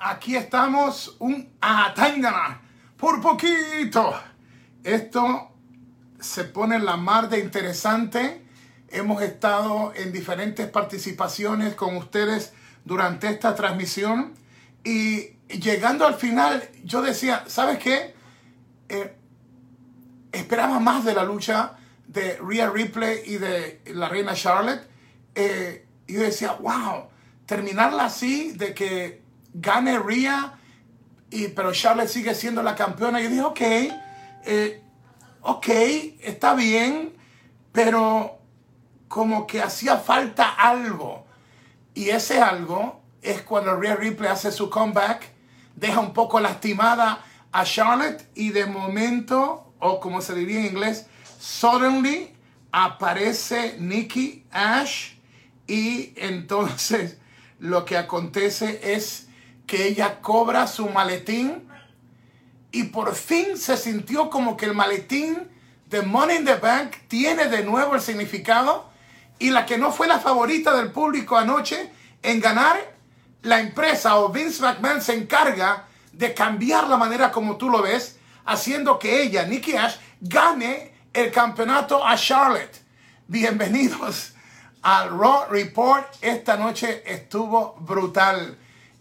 aquí estamos, un Atangana, por poquito. Esto se pone en la mar de interesante. Hemos estado en diferentes participaciones con ustedes durante esta transmisión y llegando al final yo decía, ¿sabes qué? Eh, esperaba más de la lucha de Rhea Ripley y de la reina Charlotte. Eh, y yo decía, wow, terminarla así, de que gane Rhea, y, pero Charlotte sigue siendo la campeona. Yo dije, ok, eh, ok, está bien, pero como que hacía falta algo. Y ese algo es cuando Rhea Ripley hace su comeback, deja un poco lastimada a Charlotte y de momento, o como se diría en inglés, suddenly aparece Nikki Ash y entonces lo que acontece es que ella cobra su maletín y por fin se sintió como que el maletín de Money in the Bank tiene de nuevo el significado y la que no fue la favorita del público anoche en ganar, la empresa o Vince McMahon se encarga de cambiar la manera como tú lo ves, haciendo que ella, Nikki Ash, gane el campeonato a Charlotte. Bienvenidos al Raw Report. Esta noche estuvo brutal.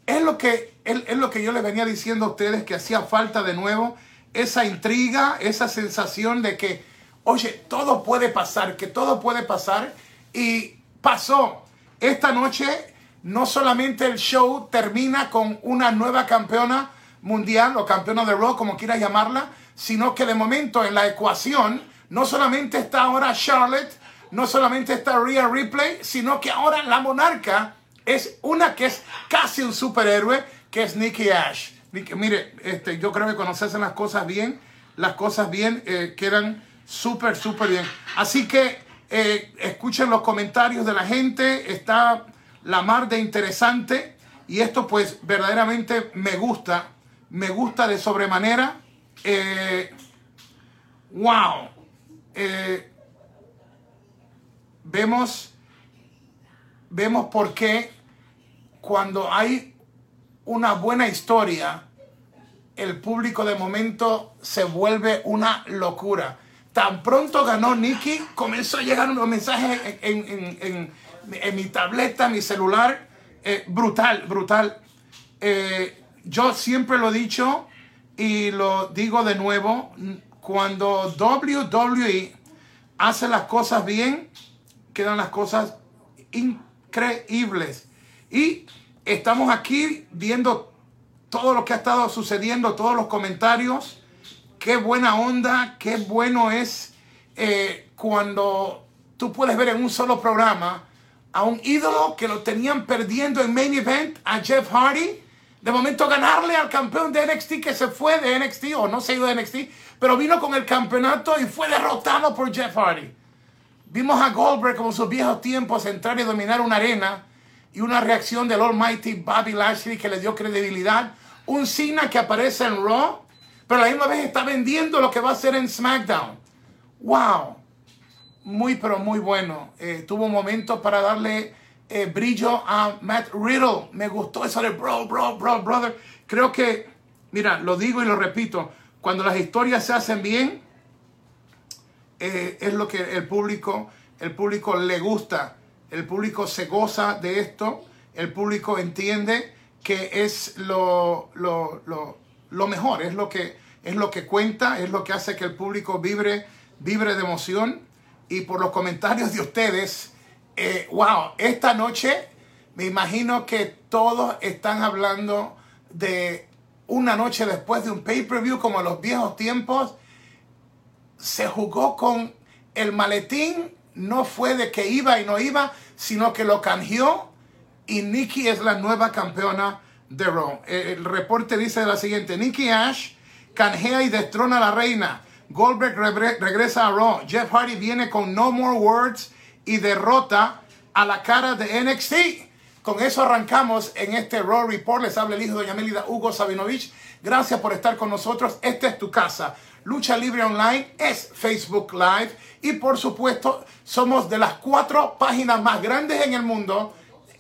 Es lo que, es, lo que yo les venía diciendo a ustedes que hacía falta de nuevo esa intriga, esa sensación de que, oye, todo puede pasar, que todo puede pasar. Y pasó. Esta noche no solamente el show termina con una nueva campeona mundial o campeona de Raw, como quieras llamarla, sino que de momento en la ecuación no solamente está ahora Charlotte, no solamente está Rhea Ripley, sino que ahora la monarca es una que es casi un superhéroe, que es Nikki Ash. mire, este, yo creo que conoces las cosas bien, las cosas bien eh, quedan súper, súper bien. Así que eh, escuchen los comentarios de la gente, está la mar de interesante y esto pues verdaderamente me gusta, me gusta de sobremanera. Eh, wow. vemos, vemos por qué cuando hay una buena historia, el público de momento se vuelve una locura. Tan pronto ganó Nicky, comenzó a llegar unos mensajes en, mi tableta, mi celular. Eh, brutal, brutal. Eh, yo siempre lo he dicho y lo digo de nuevo, cuando WWE hace las cosas bien, quedan las cosas increíbles. Y estamos aquí viendo todo lo que ha estado sucediendo, todos los comentarios. Qué buena onda, qué bueno es eh, cuando tú puedes ver en un solo programa a un ídolo que lo tenían perdiendo en main event, a Jeff Hardy. De momento ganarle al campeón de NXT que se fue de NXT o no se ido de NXT, pero vino con el campeonato y fue derrotado por Jeff Hardy. Vimos a Goldberg como sus viejos tiempos entrar y dominar una arena y una reacción del Almighty Bobby Lashley que le dio credibilidad. Un Cena que aparece en Raw, pero la misma vez está vendiendo lo que va a hacer en SmackDown. ¡Wow! Muy, pero muy bueno. Eh, tuvo momentos para darle eh, brillo a Matt Riddle. Me gustó eso de bro, bro, bro, brother. Creo que, mira, lo digo y lo repito, cuando las historias se hacen bien, eh, es lo que el público, el público le gusta el público se goza de esto, el público entiende que es lo, lo, mejor, es lo, que, es lo que cuenta, es lo que hace que el público vibre, vibre de emoción. Y por los comentarios de ustedes, eh, wow, esta noche me imagino que todos están hablando de una noche después de un pay-per-view como en los viejos tiempos. Se jugó con el maletín no fue de que iba y no iba, sino que lo canjeó y Nikki es la nueva campeona de Raw. El reporte dice de la siguiente, Nikki Ash canjea y destrona a la reina. Goldberg regresa a Raw. Jeff Hardy viene con No More Words y derrota a la cara de NXT. Con eso arrancamos en este Raw Report. Les habla el hijo de Doña Melida Hugo Sabinovich. Gracias por estar con nosotros. Esta es tu casa. Lucha Libre Online es Facebook Live y por supuesto somos de las cuatro páginas más grandes en el mundo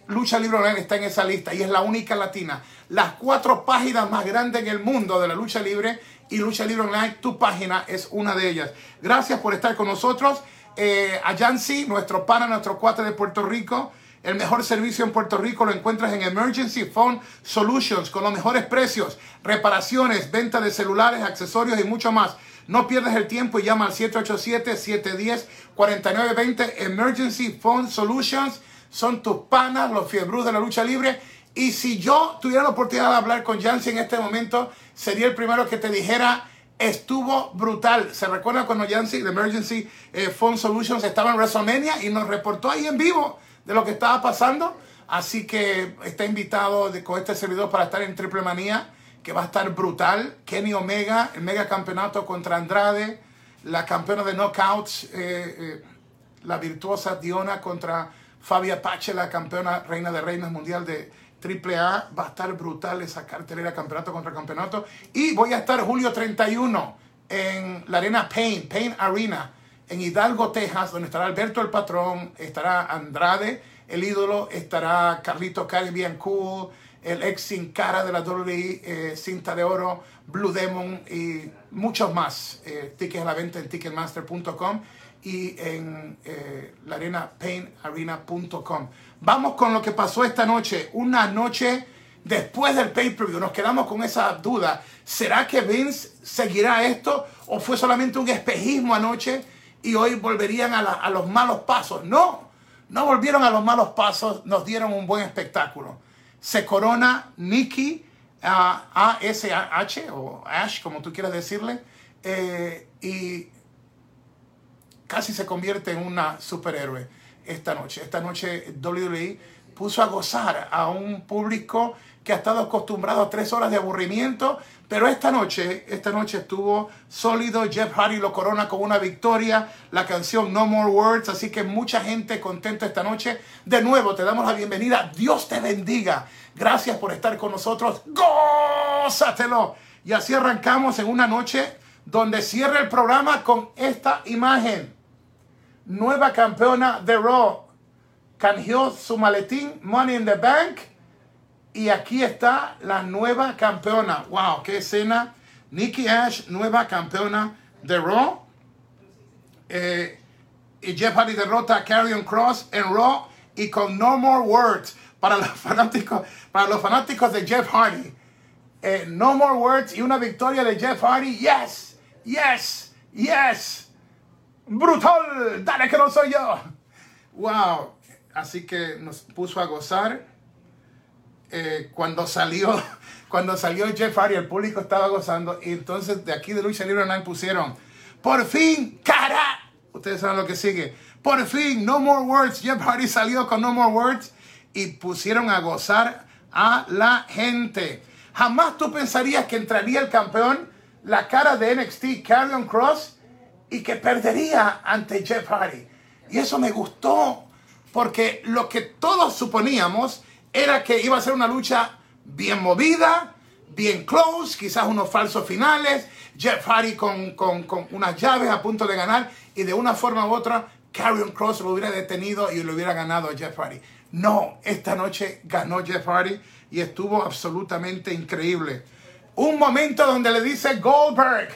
Lucha Libre Online está en esa lista y es la única latina. Las cuatro páginas más grandes en el mundo de la lucha libre y Lucha Libre Online, tu página es una de ellas. Gracias por estar con nosotros. Eh, a Yancy, nuestro pana, nuestro cuate de Puerto Rico. El mejor servicio en Puerto Rico lo encuentras en Emergency Phone Solutions con los mejores precios, reparaciones, venta de celulares, accesorios y mucho más. No pierdas el tiempo y llama al 787-710-4920. Emergency Phone Solutions son tus panas, los fiebrus de la lucha libre. Y si yo tuviera la oportunidad de hablar con Jancy en este momento, sería el primero que te dijera, estuvo brutal. ¿Se recuerda cuando Jancy de Emergency eh, Phone Solutions estaba en WrestleMania y nos reportó ahí en vivo de lo que estaba pasando? Así que está invitado con este servidor para estar en Triple Manía, que va a estar brutal. Kenny Omega, el mega campeonato contra Andrade, la campeona de knockouts, eh, eh, la virtuosa Diona contra Fabia Pache, la campeona reina de reinas mundial de AAA. Va a estar brutal esa cartelera campeonato contra campeonato. Y voy a estar julio 31 en la arena Pain, Pain Arena, en Hidalgo, Texas, donde estará Alberto el Patrón, estará Andrade, el ídolo, estará Carlito Caribbean Cool, el ex sin cara de la WWE, eh, cinta de oro, Blue Demon y muchos más. Eh, tickets a la venta en ticketmaster.com y en eh, la arena painarena.com. Vamos con lo que pasó esta noche. Una noche después del pay-per-view. Nos quedamos con esa duda. ¿Será que Vince seguirá esto o fue solamente un espejismo anoche y hoy volverían a, los malos pasos? No, no volvieron a los malos pasos. Nos dieron un buen espectáculo. Se corona Nikki A-S-H o Ash, como tú quieras decirle. Eh, y casi se convierte en una superhéroe esta noche. Esta noche WWE puso a gozar a un público que ha estado acostumbrado a tres horas de aburrimiento, pero esta noche, esta noche estuvo sólido. Jeff Hardy lo corona con una victoria, la canción No More Words, así que mucha gente contenta esta noche. De nuevo, te damos la bienvenida. Dios te bendiga. Gracias por estar con nosotros. Gózatelo. Y así arrancamos en una noche donde cierra el programa con esta imagen nueva campeona de Raw, canjeó su maletín Money in the Bank y aquí está la nueva campeona. Wow, qué escena. Nikki Ash, nueva campeona de Raw. Eh, y Jeff Hardy derrota a Carrion Cross en Raw y con No More Words para los fanáticos, para los fanáticos de Jeff Hardy. Eh, no More Words y una victoria de Jeff Hardy. Yes, yes, yes brutal, dale que no soy yo. Wow, así que nos puso a gozar. Eh, cuando salió, cuando salió Jeff Hardy, el público estaba gozando. Y entonces de aquí de Lucha Libre Online pusieron, por fin, cara. Ustedes saben lo que sigue. Por fin, No More Words. Jeff Hardy salió con No More Words y pusieron a gozar a la gente. Jamás tú pensarías que entraría el campeón, la cara de NXT, Carrion Cross, y que perdería ante Jeff Hardy. Y eso me gustó porque lo que todos suponíamos era que iba a ser una lucha bien movida, bien close, quizás unos falsos finales, Jeff Hardy con, con, con unas llaves a punto de ganar y de una forma u otra Karrion Cross lo hubiera detenido y lo hubiera ganado a Jeff Hardy. No, esta noche ganó Jeff Hardy y estuvo absolutamente increíble. Un momento donde le dice Goldberg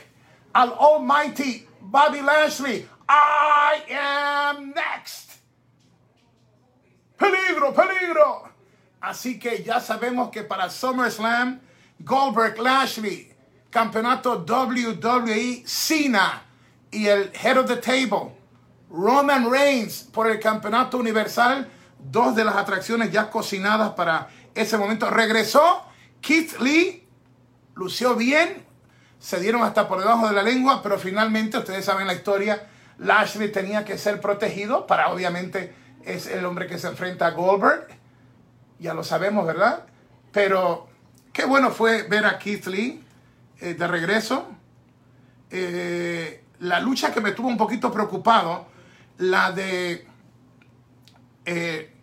al Almighty Bobby Lashley, I am next. Peligro, peligro. Así que ya sabemos que para SummerSlam, Goldberg Lashley, campeonato WWE, Cena y el Head of the Table, Roman Reigns por el campeonato universal, dos de las atracciones ya cocinadas para ese momento. Regresó Keith Lee, lució bien, se dieron hasta por debajo de la lengua, pero finalmente, ustedes saben la historia, Lashley tenía que ser protegido para, obviamente, es el hombre que se enfrenta a Goldberg, ya lo sabemos, ¿verdad? Pero qué bueno fue ver a Keith Lee eh, de regreso. Eh, la lucha que me tuvo un poquito preocupado, la de eh,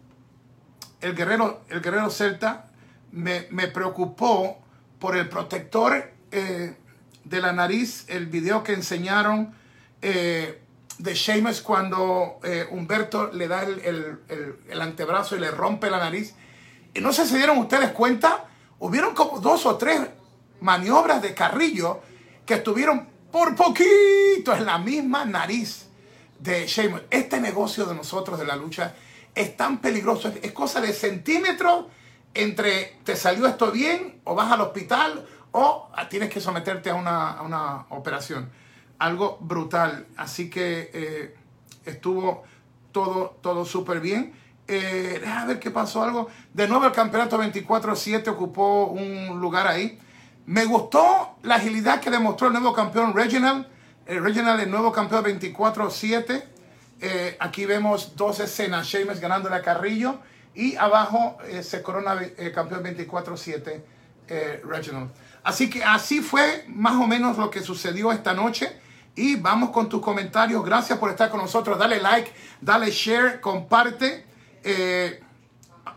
el, guerrero, el guerrero celta, me, me preocupó por el protector de la nariz, el video que enseñaron de Sheamus cuando Humberto le da el, el, antebrazo y le rompe la nariz. Y no sé si dieron ustedes cuenta, hubieron como dos o tres maniobras de Carrillo que estuvieron por poquito en la misma nariz de Sheamus. Este negocio de nosotros de la lucha es tan peligroso, es cosa de centímetros entre te salió esto bien o vas al hospital o tienes que someterte a una, operación. Algo brutal. Así que eh, estuvo todo, todo súper bien. Eh, a ver qué pasó algo. De nuevo el campeonato 24-7 ocupó un lugar ahí. Me gustó la agilidad que demostró el nuevo campeón Reginald. El Reginald, el nuevo campeón 24-7. Eh, aquí vemos dos escenas. Sheamus ganando a Carrillo. Y abajo se corona el campeón 24-7 Reginald. Así que así fue más o menos lo que sucedió esta noche. Y vamos con tus comentarios. Gracias por estar con nosotros. Dale like, dale share, comparte. Eh,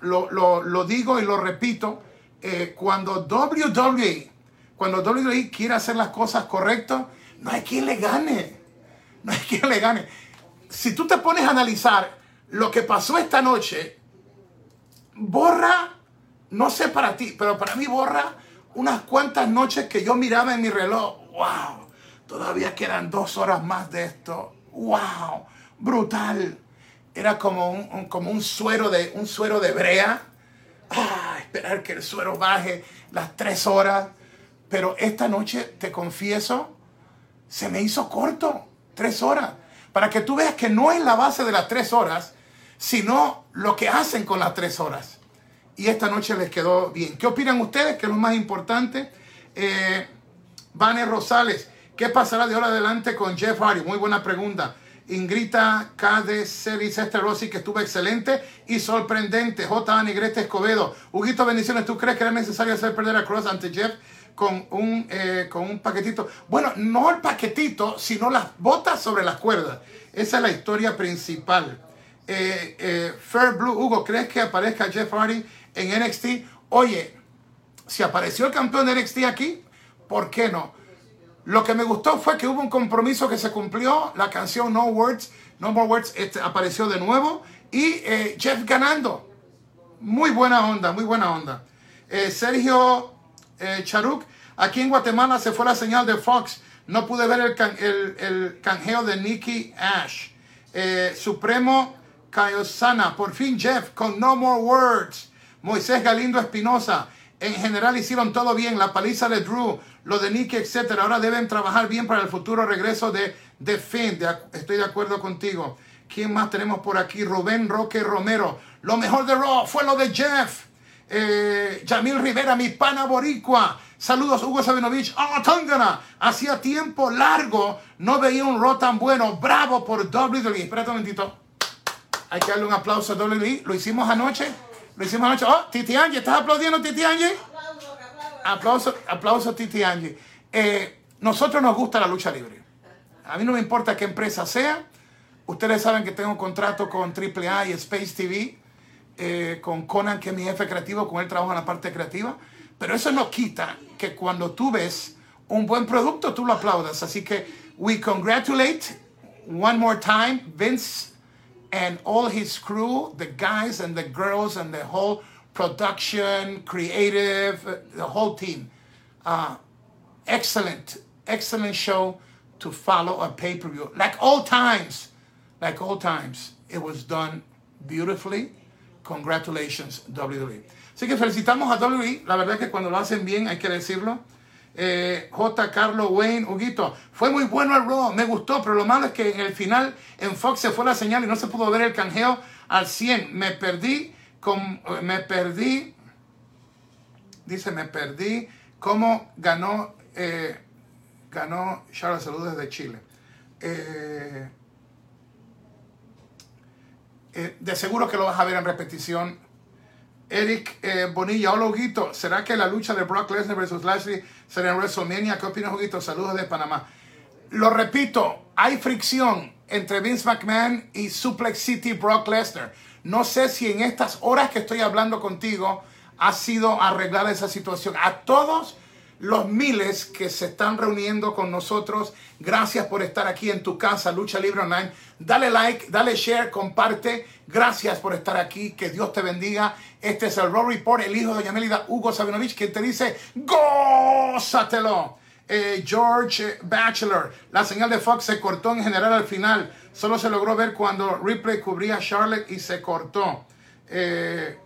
lo, digo y lo repito. Eh, cuando WWE, cuando WWE quiere hacer las cosas correctas, no hay quien le gane. No hay quien le gane. Si tú te pones a analizar lo que pasó esta noche, borra, no sé para ti, pero para mí borra unas cuantas noches que yo miraba en mi reloj, wow, todavía quedan dos horas más de esto, wow, brutal. Era como un, como un suero de un suero de brea. Ah, esperar que el suero baje las tres horas. Pero esta noche, te confieso, se me hizo corto, tres horas. Para que tú veas que no es la base de las tres horas, sino lo que hacen con las tres horas y esta noche les quedó bien. ¿Qué opinan ustedes? ¿Qué es lo más importante? Eh, Rosales, ¿qué pasará de ahora adelante con Jeff Hardy? Muy buena pregunta. Ingrita KD Celis Esther Rossi, que estuvo excelente y sorprendente. J. Negrete Escobedo. Huguito, bendiciones. ¿Tú crees que era necesario hacer perder a Cross ante Jeff con un, eh, con un paquetito? Bueno, no el paquetito, sino las botas sobre las cuerdas. Esa es la historia principal. Eh, eh, Fair Blue, Hugo, ¿crees que aparezca Jeff Hardy en NXT. Oye, si apareció el campeón de NXT aquí, ¿por qué no? Lo que me gustó fue que hubo un compromiso que se cumplió. La canción No Words, No More Words este, apareció de nuevo. Y eh, Jeff ganando. Muy buena onda, muy buena onda. Eh, Sergio eh, Charuk, aquí en Guatemala se fue la señal de Fox. No pude ver el, el, canjeo de Nikki Ash. Supremo Kayosana, por fin Jeff con No More Words. Moisés Galindo Espinosa. En general hicieron todo bien, la paliza de Drew, lo de Nicky, etc. Ahora deben trabajar bien para el futuro regreso de Finn. estoy de acuerdo contigo. ¿Quién más tenemos por aquí? Rubén Roque Romero. Lo mejor de Raw fue lo de Jeff. Eh, Yamil Rivera, mi pana boricua. Saludos, Hugo Sabinovich. ¡Ah, Tangana! Hacía tiempo largo no veía un Raw tan bueno. Bravo por WWE. Espérate un momentito. Hay que darle un aplauso a WWE. Lo hicimos anoche. Lo hicimos anoche. Oh, Titi Angie, ¿estás aplaudiendo, Titi Angie? Aplauso, aplauso, Titi Angie. Eh, nosotros nos gusta la lucha libre. A mí no me importa qué empresa sea. Ustedes saben que tengo un contrato con AAA y Space TV, eh, con Conan, que es mi jefe creativo, con él trabajo en la parte creativa. Pero eso no quita que cuando tú ves un buen producto, tú lo aplaudas. Así que we congratulate one more time Vince and all his crew, the guys and the girls and the whole production, creative, the whole team. Uh, excellent, excellent show to follow a pay per view. Like all times, like all times, it was done beautifully. Congratulations, WWE. Así que felicitamos a WWE. La verdad es que cuando lo hacen bien, hay que decirlo. Eh, J. Carlos Wayne, Huguito, fue muy bueno el Raw, me gustó, pero lo malo es que en el final en Fox se fue la señal y no se pudo ver el canjeo al 100. Me perdí, con, me perdí, dice, me perdí cómo ganó, eh, ganó Charles Saludos desde Chile. Eh, de seguro que lo vas a ver en repetición Eric eh, Bonilla, hola Huguito, ¿será que la lucha de Brock Lesnar versus Lashley será en WrestleMania? ¿Qué opinas Huguito? Saludos de Panamá. Lo repito, hay fricción entre Vince McMahon y Suplex City Brock Lesnar. No sé si en estas horas que estoy hablando contigo ha sido arreglada esa situación. A todos los miles que se están reuniendo con nosotros. Gracias por estar aquí en tu casa, Lucha Libre Online. Dale like, dale share, comparte. Gracias por estar aquí. Que Dios te bendiga. Este es el Raw Report, el hijo de Doña Melida, Hugo Sabinovich, que te dice, gózatelo. Eh, George Bachelor, la señal de Fox se cortó en general al final. Solo se logró ver cuando Ripley cubría a Charlotte y se cortó. Eh,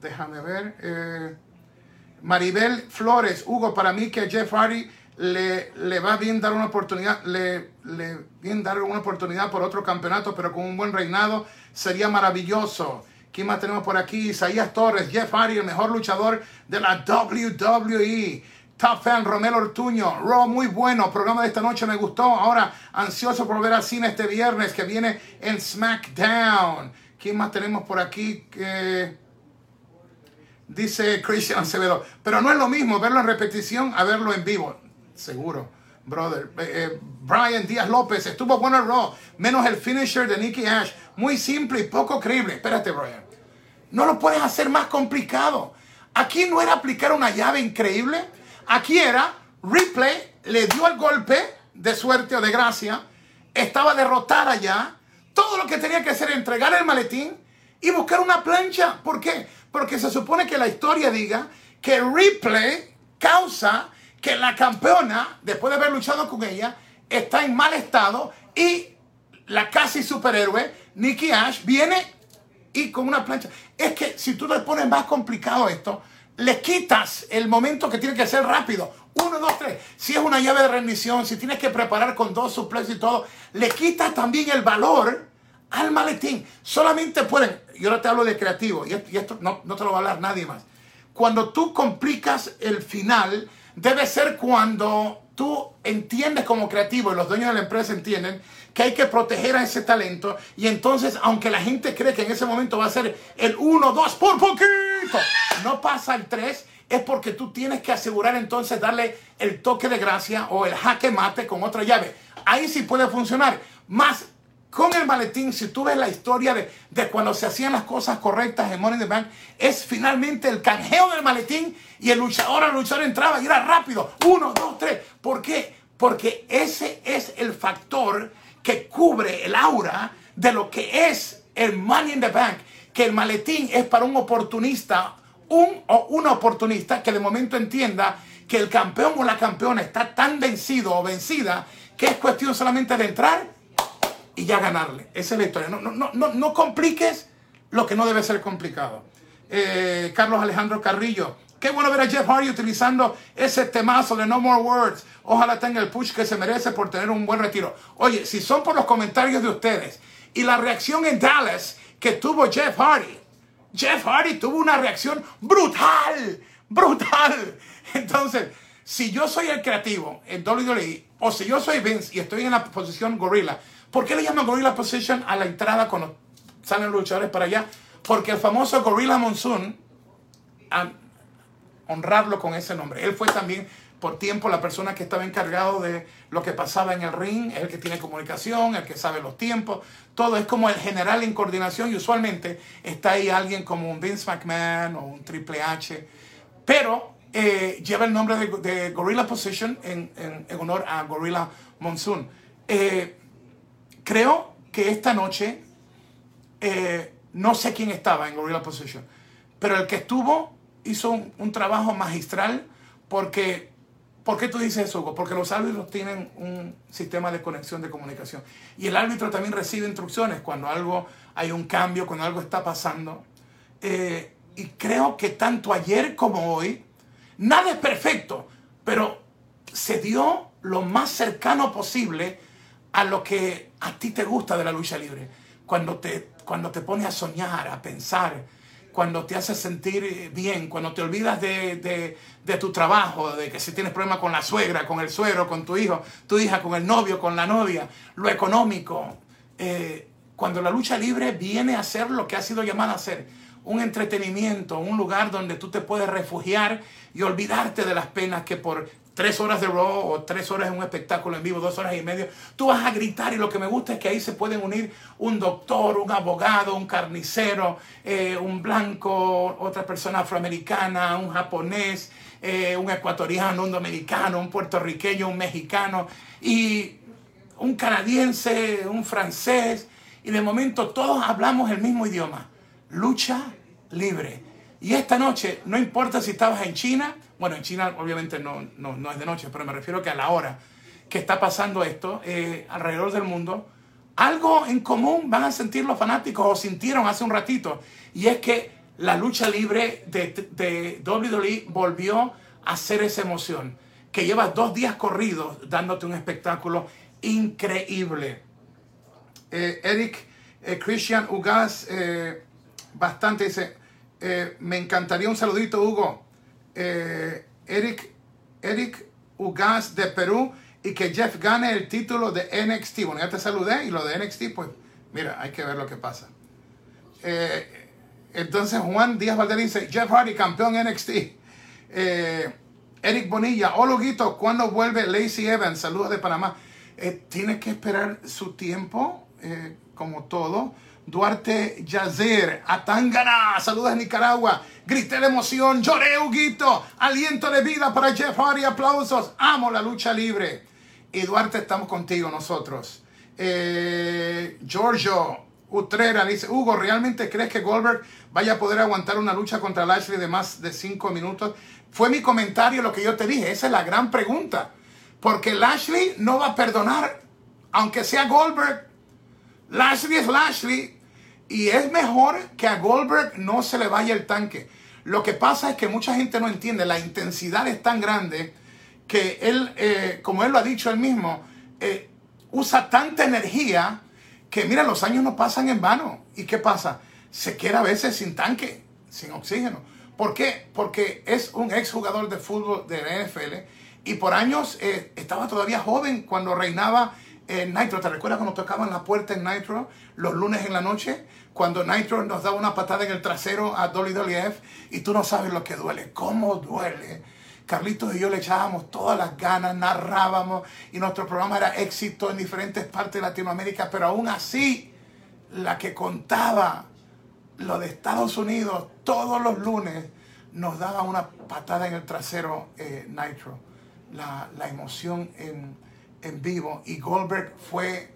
déjame ver. Eh, Maribel Flores, Hugo, para mí que Jeff Hardy le, le va bien dar una oportunidad, le, le bien dar una oportunidad por otro campeonato, pero con un buen reinado sería maravilloso. ¿Quién más tenemos por aquí? Isaías Torres, Jeff Hardy, el mejor luchador de la WWE. Top fan Romero Ortuño, Raw muy bueno, programa de esta noche me gustó. Ahora ansioso por ver al cine este viernes que viene en SmackDown. ¿Quién más tenemos por aquí? Dice Christian Acevedo. Pero no es lo mismo verlo en repetición a verlo en vivo. Seguro, brother. Eh, eh, Brian Díaz López, estuvo bueno el Raw, menos el finisher de Nicky Ash. Muy simple y poco creíble. Espérate, Brian. No lo puedes hacer más complicado. Aquí no era aplicar una llave increíble. Aquí era Ripley le dio el golpe de suerte o de gracia. Estaba derrotada ya. Todo lo que tenía que hacer era entregar el maletín y buscar una plancha. ¿Por qué? Porque se supone que la historia diga que Ripley causa que la campeona, después de haber luchado con ella, está en mal estado y la casi superhéroe, Nikki Ash, viene y con una plancha. Es que si tú le pones más complicado esto, le quitas el momento que tiene que ser rápido. Uno, dos, tres. Si es una llave de rendición, si tienes que preparar con dos suplexos y todo, le quitas también el valor al maletín. Solamente pueden, yo ahora te hablo de creativo, y esto, no, no te lo va a hablar nadie más. Cuando tú complicas el final, debe ser cuando tú entiendes como creativo y los dueños de la empresa entienden que hay que proteger a ese talento y entonces aunque la gente cree que en ese momento va a ser el 1, 2 por poquito, no pasa el 3, es porque tú tienes que asegurar entonces darle el toque de gracia o el jaque mate con otra llave. Ahí sí puede funcionar. Más con el maletín, si tú ves la historia de, de, cuando se hacían las cosas correctas en Money in the Bank, es finalmente el canjeo del maletín y el luchador al luchador entraba y era rápido. Uno, dos, tres. ¿Por qué? Porque ese es el factor que cubre el aura de lo que es el Money in the Bank. Que el maletín es para un oportunista, un o una oportunista que de momento entienda que el campeón o la campeona está tan vencido o vencida que es cuestión solamente de entrar y ya ganarle. Esa es la historia. No, no, no, no compliques lo que no debe ser complicado. Eh, Carlos Alejandro Carrillo. Qué bueno ver a Jeff Hardy utilizando ese temazo de No More Words. Ojalá tenga el push que se merece por tener un buen retiro. Oye, si son por los comentarios de ustedes y la reacción en Dallas que tuvo Jeff Hardy. Jeff Hardy tuvo una reacción brutal, brutal. Entonces, si yo soy el creativo en WWE o si yo soy Vince y estoy en la posición gorilla, ¿Por qué le llaman Gorilla Position a la entrada cuando salen luchadores para allá? Porque el famoso Gorilla Monsoon, honrarlo con ese nombre, él fue también por tiempo la persona que estaba encargado de lo que pasaba en el ring, el que tiene comunicación, el que sabe los tiempos, todo es como el general en coordinación y usualmente está ahí alguien como un Vince McMahon o un Triple H, pero eh, lleva el nombre de, Gorilla Position en, honor a Gorilla Monsoon. Eh, Creo que esta noche, eh, no sé quién estaba en Gorilla Position, pero el que estuvo hizo un, trabajo magistral porque, ¿por qué tú dices eso? Porque los árbitros tienen un sistema de conexión de comunicación y el árbitro también recibe instrucciones cuando algo, hay un cambio, cuando algo está pasando. Eh, y creo que tanto ayer como hoy, nada es perfecto, pero se dio lo más cercano posible a lo que a ti te gusta de la lucha libre. Cuando te, cuando te pones a soñar, a pensar, cuando te hace sentir bien, cuando te olvidas de, tu trabajo, de que si tienes problemas con la suegra, con el suegro, con tu hijo, tu hija, con el novio, con la novia, lo económico. Eh, cuando la lucha libre viene a ser lo que ha sido llamada a ser, un entretenimiento, un lugar donde tú te puedes refugiar y olvidarte de las penas que por tres horas de Raw o tres horas en un espectáculo en vivo, dos horas y medio, tú vas a gritar y lo que me gusta es que ahí se pueden unir un doctor, un abogado, un carnicero, eh, un blanco, otra persona afroamericana, un japonés, eh, un ecuatoriano, un dominicano, un puertorriqueño, un mexicano y un canadiense, un francés. Y de momento todos hablamos el mismo idioma. Lucha libre. Y esta noche, no importa si estabas en China, bueno, en China obviamente no, no, es de noche, pero me refiero que a la hora que está pasando esto eh, alrededor del mundo, algo en común van a sentir los fanáticos o sintieron hace un ratito. Y es que la lucha libre de, de WWE volvió a ser esa emoción. Que lleva dos días corridos dándote un espectáculo increíble. Eh, Eric eh, Christian Ugas, bastante dice, me encantaría un saludito, Hugo. Eric, Eric Ugas de Perú y que Jeff gane el título de NXT. Bueno, ya te saludé y lo de NXT, pues mira, hay que ver lo que pasa. Eh, entonces Juan Díaz Valdez dice, Jeff Hardy, campeón NXT. Eh, Eric Bonilla, hola Guito, ¿cuándo vuelve Lacey Evans? Saludos de Panamá. Eh, tiene que esperar su tiempo, como todo. Duarte Yazer, Atangana, saludos de Nicaragua. Grité de emoción, lloré, Huguito. Aliento de vida para Jeff Hardy, aplausos. Amo la lucha libre. Y Duarte, estamos contigo nosotros. Eh, Giorgio Utrera dice, Hugo, ¿realmente crees que Goldberg vaya a poder aguantar una lucha contra Lashley de más de cinco minutos? Fue mi comentario lo que yo te dije. Esa es la gran pregunta. Porque Lashley no va a perdonar, aunque sea Goldberg. Lashley es Lashley. Y es mejor que a Goldberg no se le vaya el tanque. Lo que pasa es que mucha gente no entiende. La intensidad es tan grande que él, eh, como él lo ha dicho él mismo, eh, usa tanta energía que, mira, los años no pasan en vano. ¿Y qué pasa? Se queda a veces sin tanque, sin oxígeno. ¿Por qué? Porque es un exjugador de fútbol de la NFL y por años eh, estaba todavía joven cuando reinaba en Nitro. ¿Te recuerdas cuando tocaban la puerta en Nitro los lunes en la noche? Cuando Nitro nos daba una patada en el trasero a WWF y tú no sabes lo que duele. ¿Cómo duele? Carlitos y yo le echábamos todas las ganas, narrábamos y nuestro programa era éxito en diferentes partes de Latinoamérica, pero aún así, la que contaba lo de Estados Unidos todos los lunes nos daba una patada en el trasero eh, Nitro, la, emoción en, en, vivo. Y Goldberg fue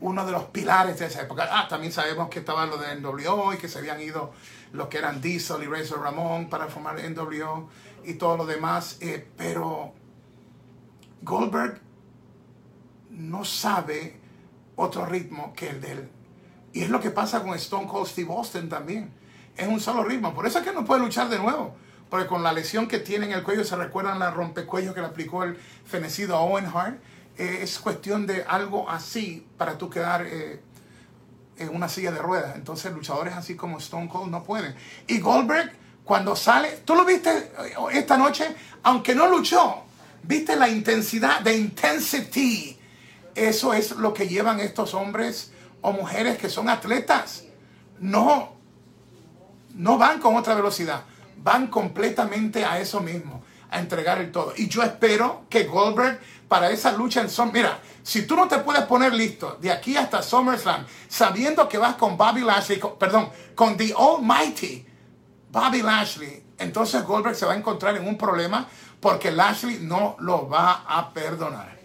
uno de los pilares de esa época. Ah, también sabemos que estaba lo de NWO y que se habían ido los que eran Diesel y Razor Ramón para formar NWO y todo lo demás, eh, pero Goldberg no sabe otro ritmo que el de él. Y es lo que pasa con Stone Cold Steve Austin también. Es un solo ritmo. Por eso es que no puede luchar de nuevo. Porque con la lesión que tiene en el cuello, se recuerdan la rompecuello que le aplicó el fenecido a Owen Hart. Eh, es cuestión de algo así para tú quedar eh, en una silla de ruedas. Entonces luchadores así como Stone Cold no pueden. Y Goldberg cuando sale, tú lo viste eh, esta noche, aunque no luchó, viste la intensidad, de intensity. Eso es lo que llevan estos hombres o mujeres que son atletas. No, no van con otra velocidad, van completamente a eso mismo, a entregar el todo. Y yo espero que Goldberg para esa lucha en Son, mira, si tú no te puedes poner listo de aquí hasta SummerSlam, sabiendo que vas con Bobby Lashley, perdón, con The Almighty, Bobby Lashley, entonces Goldberg se va a encontrar en un problema porque Lashley no lo va a perdonar.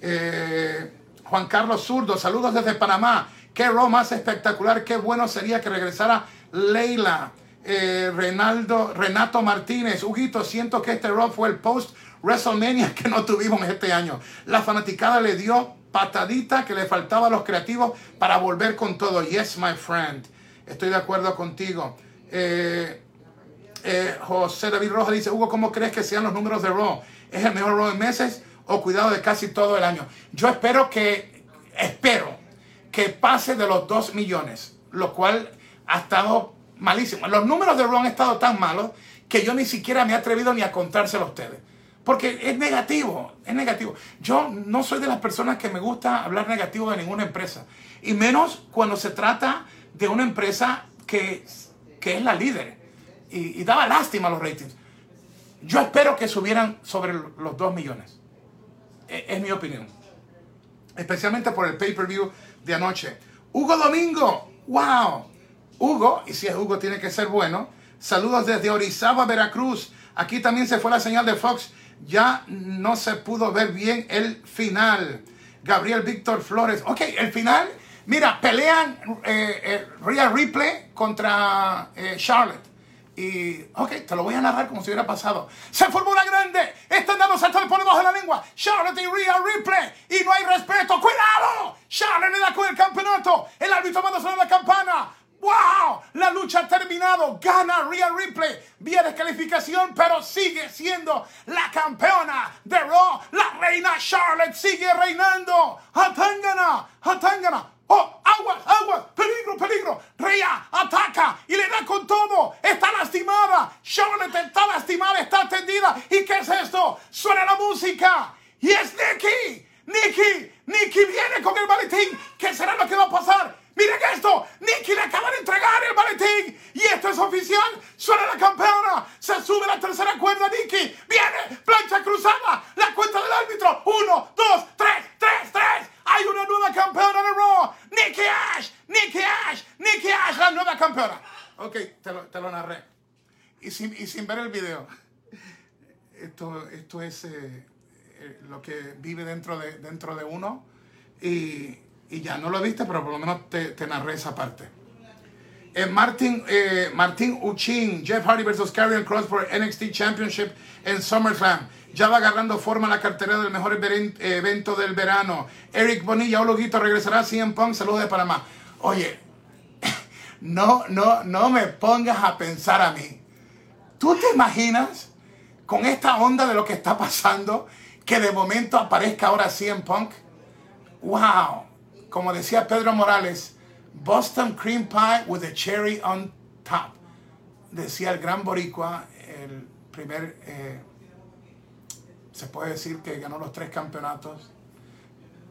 Eh, Juan Carlos Zurdo, saludos desde Panamá. Qué Raw más espectacular, qué bueno sería que regresara Leila. Eh, Renato Martínez, Huguito, siento que este Raw fue el post WrestleMania que no tuvimos este año. La fanaticada le dio patadita que le faltaba a los creativos para volver con todo. Yes, my friend. Estoy de acuerdo contigo. Eh, eh, José David Rojas dice, Hugo, ¿cómo crees que sean los números de Raw? ¿Es el mejor Raw en meses o cuidado de casi todo el año? Yo espero que, espero que pase de los 2 millones, lo cual ha estado malísimo. Los números de Raw han estado tan malos que yo ni siquiera me he atrevido ni a contárselo a ustedes. Porque es negativo, es negativo. Yo no soy de las personas que me gusta hablar negativo de ninguna empresa. Y menos cuando se trata de una empresa que que es la líder. Y, daba lástima los ratings. Yo espero que subieran sobre los 2 millones. E, es, mi opinión. Especialmente por el pay-per-view de anoche. Hugo Domingo. ¡Wow! Hugo, y si es Hugo tiene que ser bueno. Saludos desde Orizaba, Veracruz. Aquí también se fue la señal de Fox. Ya no se pudo ver bien el final. Gabriel Víctor Flores. Ok, el final. Mira, pelean eh, eh, Rhea Ripley contra eh, Charlotte. Y, ok, te lo voy a narrar como si hubiera pasado. Se formó una grande. Están dando saltos por debajo de la lengua. Charlotte y Rhea Ripley. Y no hay respeto. ¡Cuidado! Charlotte le da con el campeonato. El árbitro manda a la campana. ¡Wow! La lucha ha terminado. Gana Rhea Ripley. Vía descalificación, pero sigue siendo la campeona de Raw. La reina Charlotte sigue reinando. Hatangana, Hatangana. ¡Oh, agua, agua! ¡Peligro, peligro! Rhea ataca y le da con todo. Está lastimada. Charlotte está lastimada, está atendida. ¿Y qué es esto? Suena la música. Y es Nikki. Nikki. Nikki viene con el maletín. ¿Qué será lo que va a pasar? Miren esto, Nikki le acaba de entregar el maletín y esto es oficial. Suena la campeona, se sube la tercera cuerda, Nikki. Viene, plancha cruzada, la cuenta del árbitro. Uno, dos, tres, tres, tres. Hay una nueva campeona de Raw. Nikki Ash, Nikki Ash, Nikki Ash, la nueva campeona. Ok, te lo, te lo narré. Y sin, y sin ver el video. Esto, esto es eh, eh, lo que vive dentro de, dentro de uno. Y y ya no lo viste, pero por lo menos te, narré esa parte. Eh, Martin, eh, Martín Uchin, Jeff Hardy versus Karrion Cross por NXT Championship en SummerSlam. Ya va agarrando forma la cartera del mejor evento del verano. Eric Bonilla, Ologuito, regresará a CM Punk. Saludos de Panamá. Oye, no, no, no me pongas a pensar a mí. ¿Tú te imaginas con esta onda de lo que está pasando que de momento aparezca ahora CM Punk? ¡Wow! Como decía Pedro Morales, Boston cream pie with a cherry on top. Decía el gran boricua, el primer, eh, se puede decir que ganó los tres campeonatos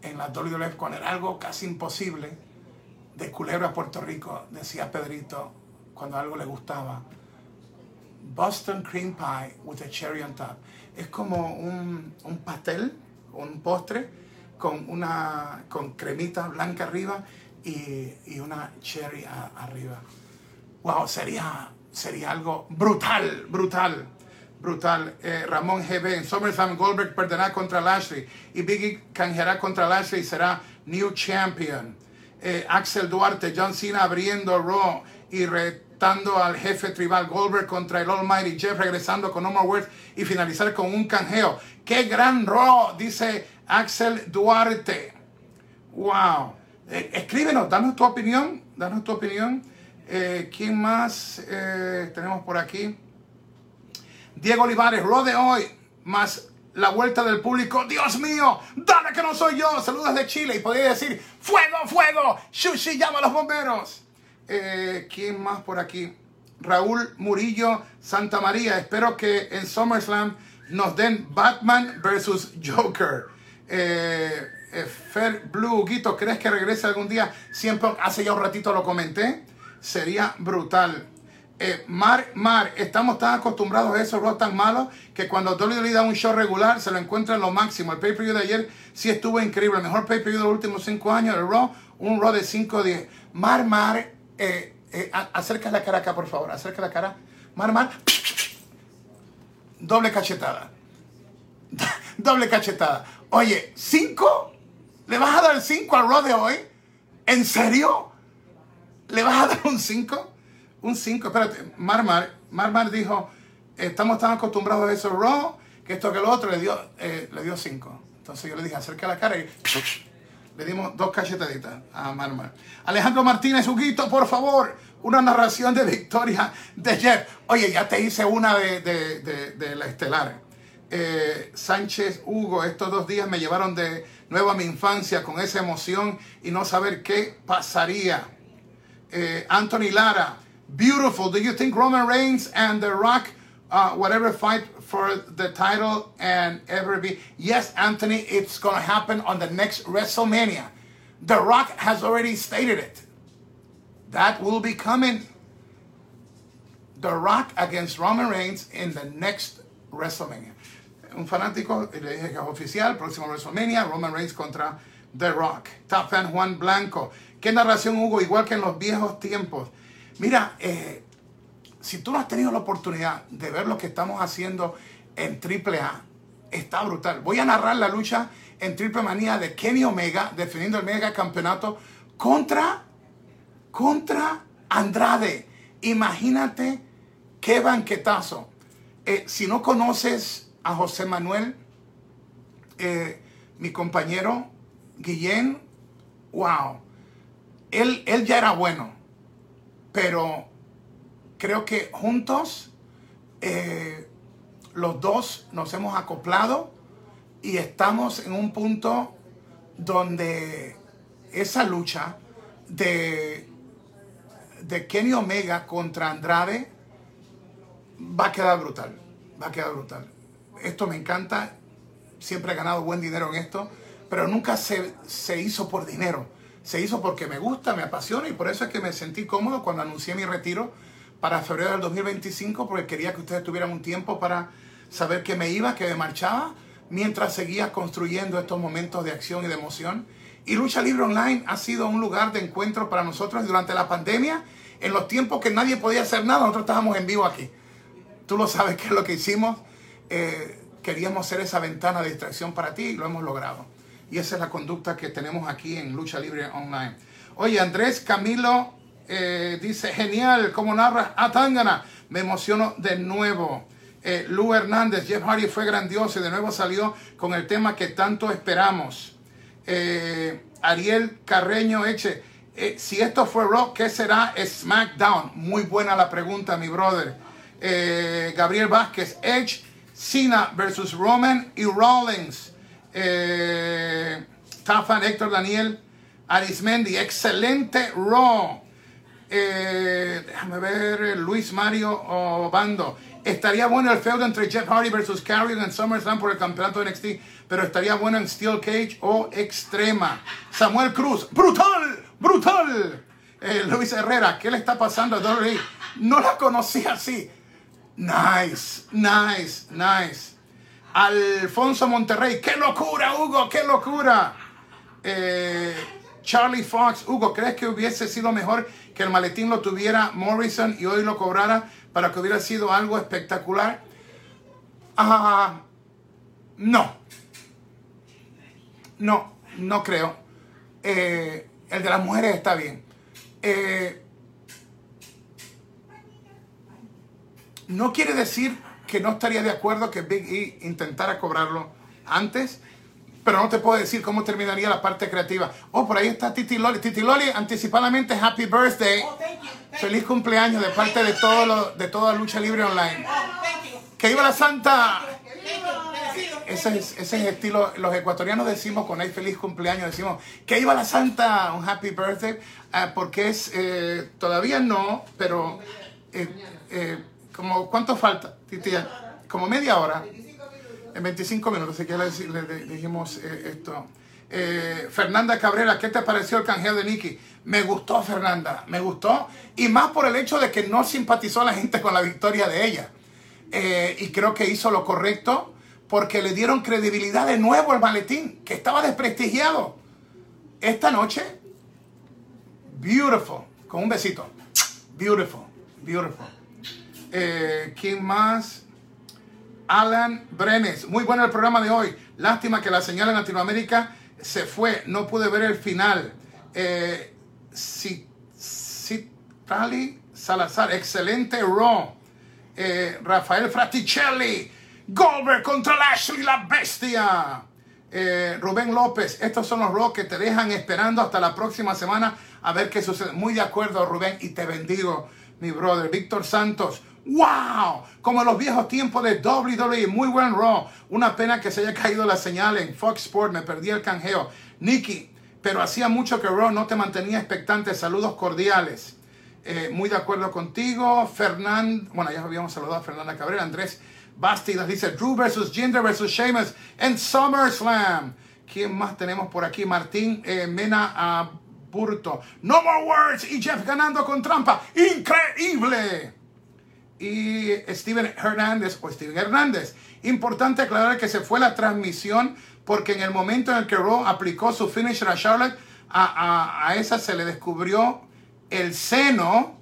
en la WWF cuando era algo casi imposible. De Culebra Puerto Rico, decía Pedrito, cuando algo le gustaba. Boston cream pie with a cherry on top. Es como un, un pastel, un postre con una con cremita blanca arriba y, y una cherry arriba. Wow, sería, sería algo brutal, brutal, brutal. Eh, Ramón GB en SummerSlam Goldberg perderá contra Lashley y Biggie canjeará contra Lashley y será New Champion. Eh, Axel Duarte, John Cena abriendo Raw y retando al jefe tribal Goldberg contra el Almighty Jeff regresando con No More Words y finalizar con un canjeo. ¡Qué gran Raw! Dice Axel Duarte. Wow. Eh, escríbenos, danos tu opinión, danos tu opinión. Eh, ¿Quién más eh, tenemos por aquí? Diego Olivares, Rode hoy, más la vuelta del público. Dios mío, dale que no soy yo. Saludos de Chile. Y podría decir, fuego, fuego. Shushi, llama a los bomberos. ¿Quién más por aquí? Raúl Murillo Santa María. Espero que en SummerSlam nos den Batman versus Joker. Eh, eh, Fer Blue, Guito, ¿crees que regrese algún día? Siempre, hace ya un ratito lo comenté. Sería brutal. Eh, Mar, Mar, estamos tan acostumbrados a esos Raw tan malos que cuando WWE da un show regular se lo encuentra en lo máximo. El pay-per-view de ayer sí estuvo increíble. El mejor pay-per-view de los últimos cinco años, el Raw, un Raw de 5-10. Mar, Mar, eh, acerca la cara acá, por favor. Acerca la cara. Mar, Mar. Doble cachetada. Doble cachetada. Oye, ¿cinco? ¿Le vas a dar cinco al Raw de hoy? ¿En serio? ¿Le vas a dar un cinco? Un cinco, espérate. Marmar, Marmar dijo, estamos tan acostumbrados a eso Raw, que esto que lo otro le dio, eh, le dio cinco. Entonces yo le dije, acerca la cara y le dimos dos cachetaditas a Marmar. Alejandro Martínez, Huguito, por favor, una narración de victoria de Jeff. Oye, ya te hice una de, de, de la estelar. Eh, Sánchez Hugo, estos dos días me llevaron de nuevo a mi infancia con esa emoción y no saber qué pasaría. Eh, Anthony Lara, beautiful. Do you think Roman Reigns and The Rock, uh, whatever fight for the title and ever be? Yes, Anthony, it's going to happen on the next WrestleMania. The Rock has already stated it. That will be coming. The Rock against Roman Reigns in the next WrestleMania un fanático, le dije que es oficial, próximo WrestleMania, Roman Reigns contra The Rock. Top fan Juan Blanco. ¿Qué narración, Hugo? Igual que en los viejos tiempos. Mira, eh, si tú no has tenido la oportunidad de ver lo que estamos haciendo en AAA, está brutal. Voy a narrar la lucha en Triple Manía de Kenny Omega, defendiendo el mega campeonato contra, contra Andrade. Imagínate qué banquetazo. Eh, si no conoces a José Manuel, eh, mi compañero Guillén, wow, él, él ya era bueno, pero creo que juntos eh, los dos nos hemos acoplado y estamos en un punto donde esa lucha de, de Kenny Omega contra Andrade va a quedar brutal, va a quedar brutal. Esto me encanta, siempre he ganado buen dinero en esto, pero nunca se, se hizo por dinero, se hizo porque me gusta, me apasiona y por eso es que me sentí cómodo cuando anuncié mi retiro para febrero del 2025 porque quería que ustedes tuvieran un tiempo para saber que me iba, que me marchaba, mientras seguía construyendo estos momentos de acción y de emoción. Y Lucha Libre Online ha sido un lugar de encuentro para nosotros durante la pandemia, en los tiempos que nadie podía hacer nada, nosotros estábamos en vivo aquí. Tú lo sabes qué es lo que hicimos. Eh, queríamos ser esa ventana de distracción para ti y lo hemos logrado. Y esa es la conducta que tenemos aquí en Lucha Libre Online. Oye, Andrés Camilo eh, dice, genial, como narra Atangana. Me emociono de nuevo. Eh, Lu Hernández, Jeff Hardy fue grandioso y de nuevo salió con el tema que tanto esperamos. Eh, Ariel Carreño Eche, si esto fue Rock, ¿qué será SmackDown? Muy buena la pregunta, mi brother. Gabriel Vázquez, Edge, Cena versus Roman y Rollins. Tafan Héctor Daniel Arismendi, excelente Raw. Eh, déjame ver, eh, Luis Mario Obando. Estaría bueno el feudo entre Jeff Hardy versus Carrion en SummerSlam por el campeonato de NXT, pero estaría bueno en Steel Cage o Extrema. Samuel Cruz, brutal, brutal. Eh, Luis Herrera, ¿qué le está pasando a Dory? No la conocí así. Nice, nice, nice. Alfonso Monterrey, qué locura, Hugo, qué locura. Charlie Fox, Hugo, ¿crees que hubiese sido mejor que el maletín lo tuviera Morrison y hoy lo cobrara para que hubiera sido algo espectacular? Ah, no. No, no creo. Eh, el de las mujeres está bien. Eh, no quiere decir que no estaría de acuerdo que Big E intentara cobrarlo antes, pero no te puedo decir cómo terminaría la parte creativa. Oh, por ahí está Titi Loli. Titi Loli, anticipadamente, happy birthday. Oh, Feliz cumpleaños de parte de, todo lo, de toda Lucha Libre Online. Oh, ¡Que iba la Santa! Ese es, ese es el estilo, los ecuatorianos decimos con el feliz cumpleaños, decimos que iba la Santa, un happy birthday, ah, porque es, eh, todavía no, pero eh, eh, como, ¿cuánto falta? Como media hora en 25 minutos, así que le, dijimos eh, esto. Eh, Fernanda Cabrera, ¿qué te pareció el canjeo de Nicky? Me gustó, Fernanda, me gustó. Y más por el hecho de que no simpatizó la gente con la victoria de ella. Eh, y creo que hizo lo correcto porque le dieron credibilidad de nuevo al maletín, que estaba desprestigiado. Esta noche, beautiful, con un besito. Beautiful, beautiful. ¿Quién más? Alan Brenes. Muy bueno el programa de hoy. Lástima que la señal en Latinoamérica se fue. No pude ver el final. Eh, Citali Salazar. Excelente Raw. Eh, Rafael Fraticelli. Goldberg contra Lashley, la bestia. Eh, Rubén López, estos son los Raw que te dejan esperando hasta la próxima semana a ver qué sucede. Muy de acuerdo, Rubén, y te bendigo, mi brother. Víctor Santos, ¡Wow! Como en los viejos tiempos de WWE, muy buen Raw. Una pena que se haya caído la señal en Fox Sport, me perdí el canjeo. Nicky, pero hacía mucho que Raw no te mantenía expectante. Saludos cordiales. Eh, muy de acuerdo contigo. Fernand, bueno, ya habíamos saludado a Fernanda Cabrera. Andrés Bastidas dice Drew versus Jinder versus Sheamus en SummerSlam. ¿Quién más tenemos por aquí? Martín eh, Mena Burto. No more words. Y Jeff ganando con trampa. Increíble y Steven Hernández o Steven Hernández. Importante aclarar que se fue la transmisión porque en el momento en el que Raw aplicó su finisher a Charlotte, a, esa se le descubrió el seno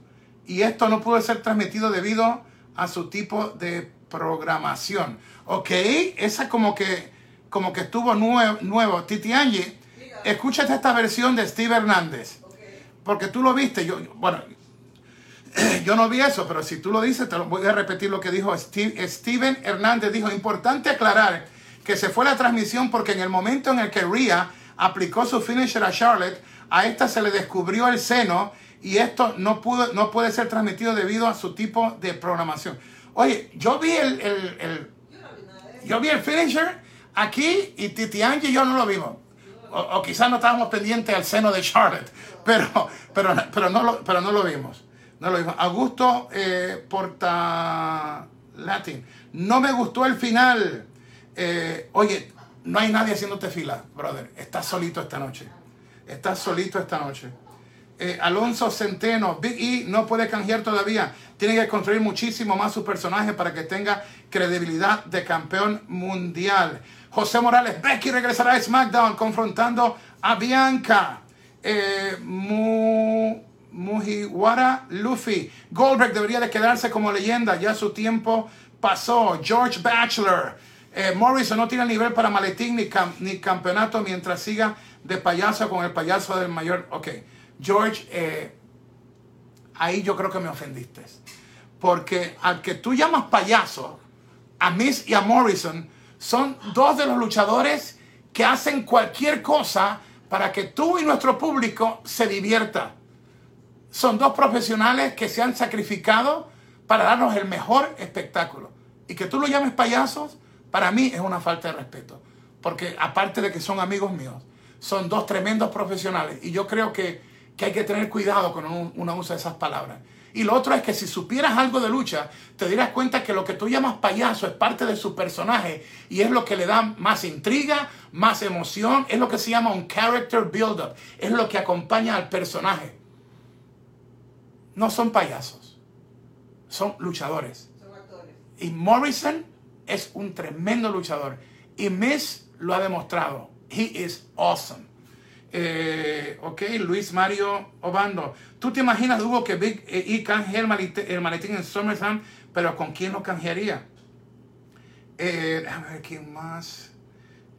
y esto no pudo ser transmitido debido a su tipo de programación. Ok, esa como que, como que estuvo nuevo, nuevo. Titi Angie, escúchate esta versión de Steve Hernández. Porque tú lo viste, yo, bueno, yo no vi eso, pero si tú lo dices, te lo voy a repetir lo que dijo Steve, Steven Hernández. Dijo, importante aclarar que se fue la transmisión porque en el momento en el que Rhea aplicó su finisher a Charlotte, a esta se le descubrió el seno y esto no, pudo, no puede ser transmitido debido a su tipo de programación. Oye, yo vi el, el, yo vi el finisher aquí y Titi Angie y yo no lo vimos. O, quizás no estábamos pendientes al seno de Charlotte, pero, pero, pero, no, lo, pero no lo vimos. No lo vimos. Augusto eh, Porta Latin. No me gustó el final. Eh, oye, no hay nadie haciéndote fila, brother. Estás solito esta noche. Estás solito esta noche. Eh, Alonso Centeno, Big E no puede canjear todavía. Tiene que construir muchísimo más su personaje para que tenga credibilidad de campeón mundial. José Morales, Becky regresará a SmackDown confrontando a Bianca. Eh, Mujiwara Luffy. Goldberg debería de quedarse como leyenda. Ya su tiempo pasó. George Bachelor. Eh, Morrison no tiene nivel para maletín ni, campeonato mientras siga de payaso con el payaso del mayor. Ok. George, eh, ahí yo creo que me ofendiste. Porque al que tú llamas payaso, a Miss y a Morrison, son dos de los luchadores que hacen cualquier cosa para que tú y nuestro público se divierta. Son dos profesionales que se han sacrificado para darnos el mejor espectáculo. Y que tú lo llames payasos, para mí es una falta de respeto. Porque aparte de que son amigos míos, son dos tremendos profesionales. Y yo creo que que hay que tener cuidado con uno usa esas palabras. Y lo otro es que si supieras algo de lucha, te dirás cuenta que lo que tú llamas payaso es parte de su personaje y es lo que le da más intriga, más emoción, es lo que se llama un character build-up, es lo que acompaña al personaje. No son payasos, son luchadores. Son actores. Y Morrison es un tremendo luchador y Miss lo ha demostrado. He is awesome. Eh, ok, Luis Mario Obando. ¿Tú te imaginas, Hugo, que Big E canjea el maletín, en SummerSlam, pero con quién lo canjearía? Eh, déjame ver quién más.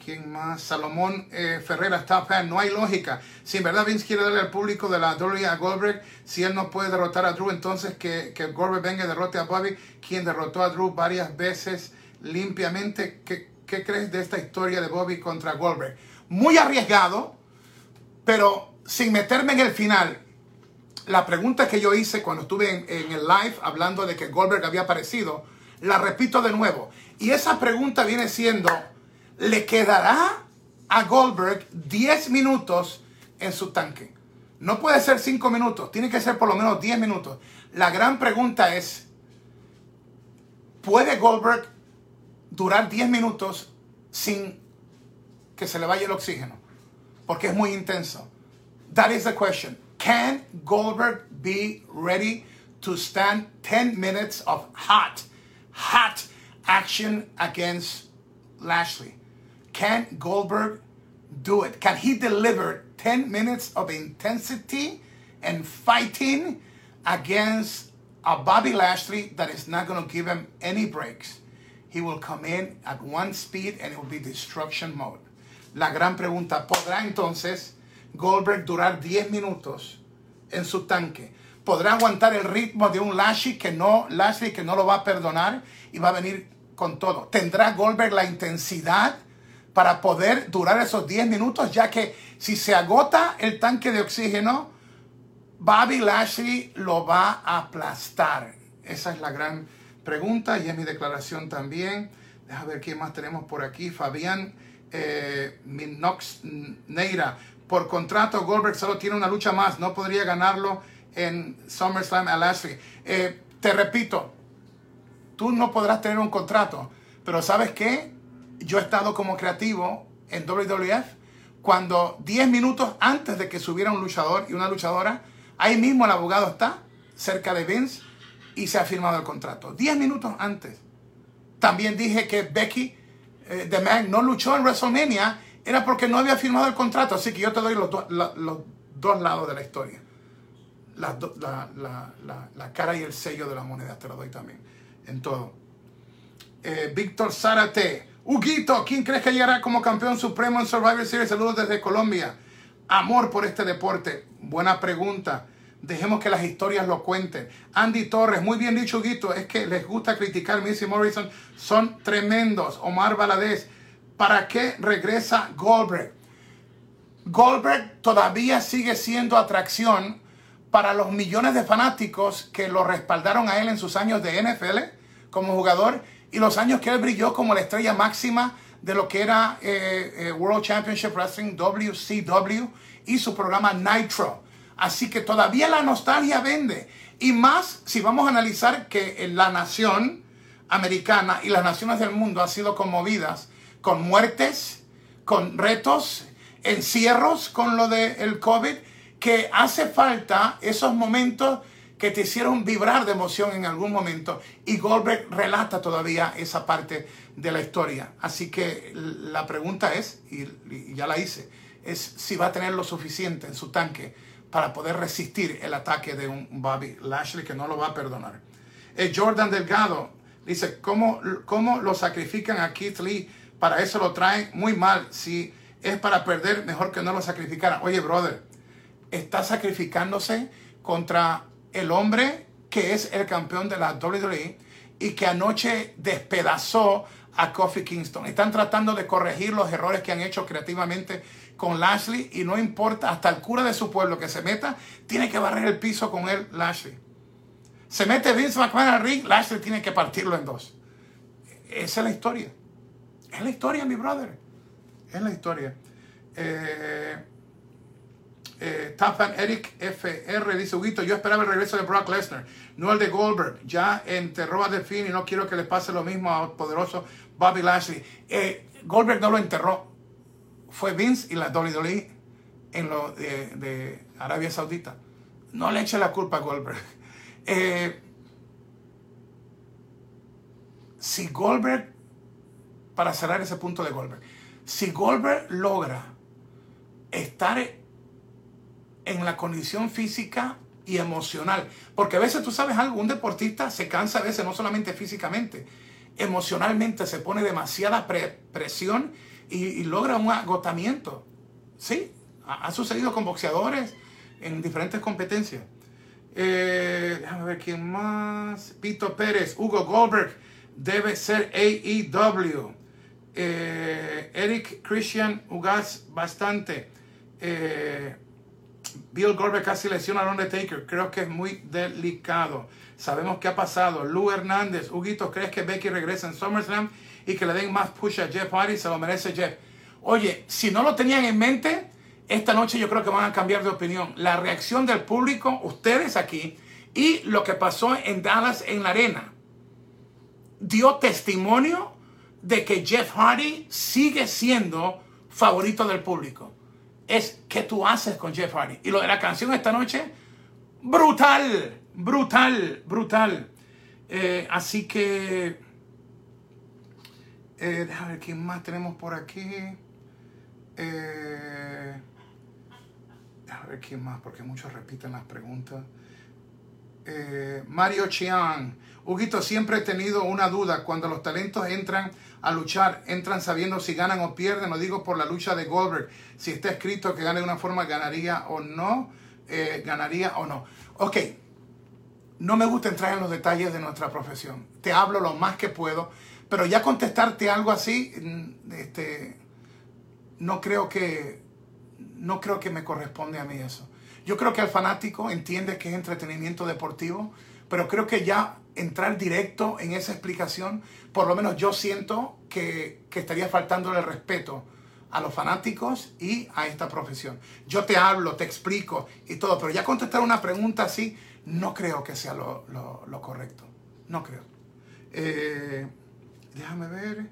¿Quién más? Salomón eh, Ferreira, está fan. No hay lógica. Si en verdad Vince quiere darle al público de la WWE a Goldberg, si él no puede derrotar a Drew, entonces que, que Goldberg venga y derrote a Bobby, quien derrotó a Drew varias veces limpiamente. ¿Qué, ¿Qué crees de esta historia de Bobby contra Goldberg? Muy arriesgado, pero sin meterme en el final, la pregunta que yo hice cuando estuve en, el live hablando de que Goldberg había aparecido, la repito de nuevo. Y esa pregunta viene siendo, ¿le quedará a Goldberg 10 minutos en su tanque? No puede ser 5 minutos, tiene que ser por lo menos 10 minutos. La gran pregunta es, ¿puede Goldberg durar 10 minutos sin que se le vaya el oxígeno? porque es muy intenso. That is the question. Can Goldberg be ready to stand 10 minutes of hot, hot action against Lashley? Can Goldberg do it? Can he deliver 10 minutes of intensity and fighting against a Bobby Lashley that is not going to give him any breaks? He will come in at one speed and it will be destruction mode. La gran pregunta, ¿podrá entonces Goldberg durar 10 minutos en su tanque? ¿Podrá aguantar el ritmo de un Lashley que no, Lashley que no lo va a perdonar y va a venir con todo? ¿Tendrá Goldberg la intensidad para poder durar esos 10 minutos? Ya que si se agota el tanque de oxígeno, Bobby Lashley lo va a aplastar. Esa es la gran pregunta y es mi declaración también. Déjame ver qué más tenemos por aquí. Fabián eh, Minox Neira. Por contrato, Goldberg solo tiene una lucha más. No podría ganarlo en SummerSlam a Lashley. Eh, te repito, tú no podrás tener un contrato. Pero ¿sabes qué? Yo he estado como creativo en WWF cuando 10 minutos antes de que subiera un luchador y una luchadora, ahí mismo el abogado está cerca de Vince y se ha firmado el contrato. 10 minutos antes. También dije que Becky eh, The Man no luchó en WrestleMania era porque no había firmado el contrato. Así que yo te doy los, los dos lados de la historia. la, la, cara y el sello de la moneda, te lo doy también, en todo. Eh, Víctor Zárate, Huguito, ¿quién crees que llegará como campeón supremo en Survivor Series? Saludos desde Colombia. Amor por este deporte. Buena pregunta. Dejemos que las historias lo cuenten. Andy Torres, muy bien dicho, Huguito. Es que les gusta criticar Missy Morrison. Son tremendos. Omar Valadez, ¿para qué regresa Goldberg? Goldberg todavía sigue siendo atracción para los millones de fanáticos que lo respaldaron a él en sus años de NFL como jugador y los años que él brilló como la estrella máxima de lo que era eh, eh, World Championship Wrestling, WCW, y su programa Nitro. Así que todavía la nostalgia vende. Y más si vamos a analizar que la nación americana y las naciones del mundo han sido conmovidas con muertes, con retos, encierros con lo del COVID, que hace falta esos momentos que te hicieron vibrar de emoción en algún momento. Y Goldberg relata todavía esa parte de la historia. Así que la pregunta es, y, ya la hice, es si va a tener lo suficiente en su tanque para poder resistir el ataque de un Bobby Lashley que no lo va a perdonar. Eh, Jordan Delgado dice, ¿cómo, ¿cómo lo sacrifican a Keith Lee? Para eso lo traen muy mal. Si es para perder, mejor que no lo sacrificaran. Oye, brother, está sacrificándose contra el hombre que es el campeón de la WWE y que anoche despedazó a Kofi Kingston. Están tratando de corregir los errores que han hecho creativamente con Lashley y no importa, hasta el cura de su pueblo que se meta, tiene que barrer el piso con él, Lashley. Se mete Vince McMahon al ring, Lashley tiene que partirlo en dos. Esa es la historia. Es la historia, mi brother. Es la historia. Eh, eh, Eric FR dice, Huguito, yo esperaba el regreso de Brock Lesnar, no el de Goldberg. Ya enterró a The y no quiero que le pase lo mismo al poderoso Bobby Lashley. Eh, Goldberg no lo enterró. Fue Vince y la WWE en lo de, Arabia Saudita. No le eche la culpa a Goldberg. Eh, si Goldberg, para cerrar ese punto de Goldberg, si Goldberg logra estar en la condición física y emocional. Porque a veces tú sabes algo, un deportista se cansa a veces no solamente físicamente, emocionalmente se pone demasiada presión y, logra un agotamiento. Sí, ha, sucedido con boxeadores en diferentes competencias. Eh, déjame ver quién más. Pito Pérez, Hugo Goldberg debe ser AEW. Eh, Eric Christian Ugas bastante. Eh, Bill Goldberg casi lesiona al Undertaker. Creo que es muy delicado. Sabemos qué ha pasado. Lou Hernández, Huguito, ¿crees que Becky regresa en SummerSlam y que le den más push a Jeff Hardy? Se lo merece Jeff. Oye, si no lo tenían en mente, esta noche yo creo que van a cambiar de opinión. La reacción del público, ustedes aquí, y lo que pasó en Dallas en la arena, dio testimonio de que Jeff Hardy sigue siendo favorito del público es qué tú haces con Jeff Hardy. Y lo de la canción esta noche, brutal, brutal, brutal. Eh, así que, eh, déjame ver quién más tenemos por aquí. Eh, déjame ver quién más, porque muchos repiten las preguntas. Eh, Mario Chiang. Huguito, siempre he tenido una duda. Cuando los talentos entran a luchar, entran sabiendo si ganan o pierden. No digo por la lucha de Goldberg. Si está escrito que gane de una forma, ganaría o no. Eh, ganaría o no. Ok. No me gusta entrar en los detalles de nuestra profesión. Te hablo lo más que puedo. Pero ya contestarte algo así, mm, este, no creo que, no creo que me corresponde a mí eso. Yo creo que el fanático entiende que es entretenimiento deportivo, pero creo que ya entrar directo en esa explicación, por lo menos yo siento que, estaría faltando el respeto a los fanáticos y a esta profesión. Yo te hablo, te explico y todo, pero ya contestar una pregunta así, no creo que sea lo, correcto. No creo. Eh, déjame ver.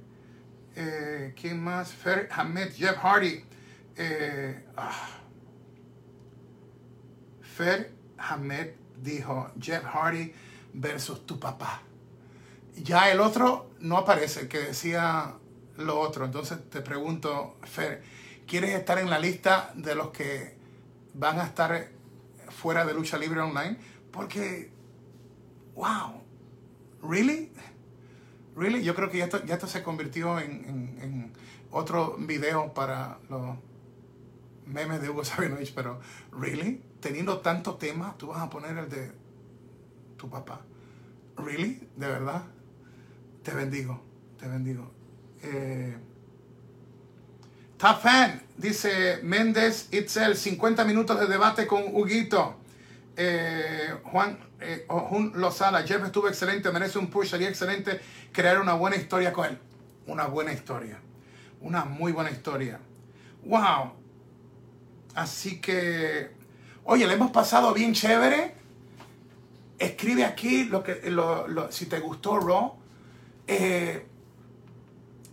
Eh, ¿Quién más? Fer Ahmed, Jeff Hardy. Eh, ah. Fer Hamed dijo Jeff Hardy versus tu papá. Ya el otro no aparece, que decía lo otro. Entonces te pregunto, Fer, ¿quieres estar en la lista de los que van a estar fuera de lucha libre online, porque, wow, ¿really? ¿Really? Yo creo que ya esto, ya esto se convirtió en, otro video para los memes de Hugo Sabinovich, pero ¿really? Teniendo tanto tema, tú vas a poner el de tu papá. ¿Really? ¿De verdad? Te bendigo, te bendigo. Eh, dice Méndez Itzel, 50 minutos de debate con Huguito. Eh, Juan eh, Lozada, Jeff estuvo excelente, merece un push, sería excelente crear una buena historia con él. Una buena historia. Una muy buena historia. Wow. Así que, oye, le hemos pasado bien chévere. Escribe aquí lo que, si te gustó Raw. Eh,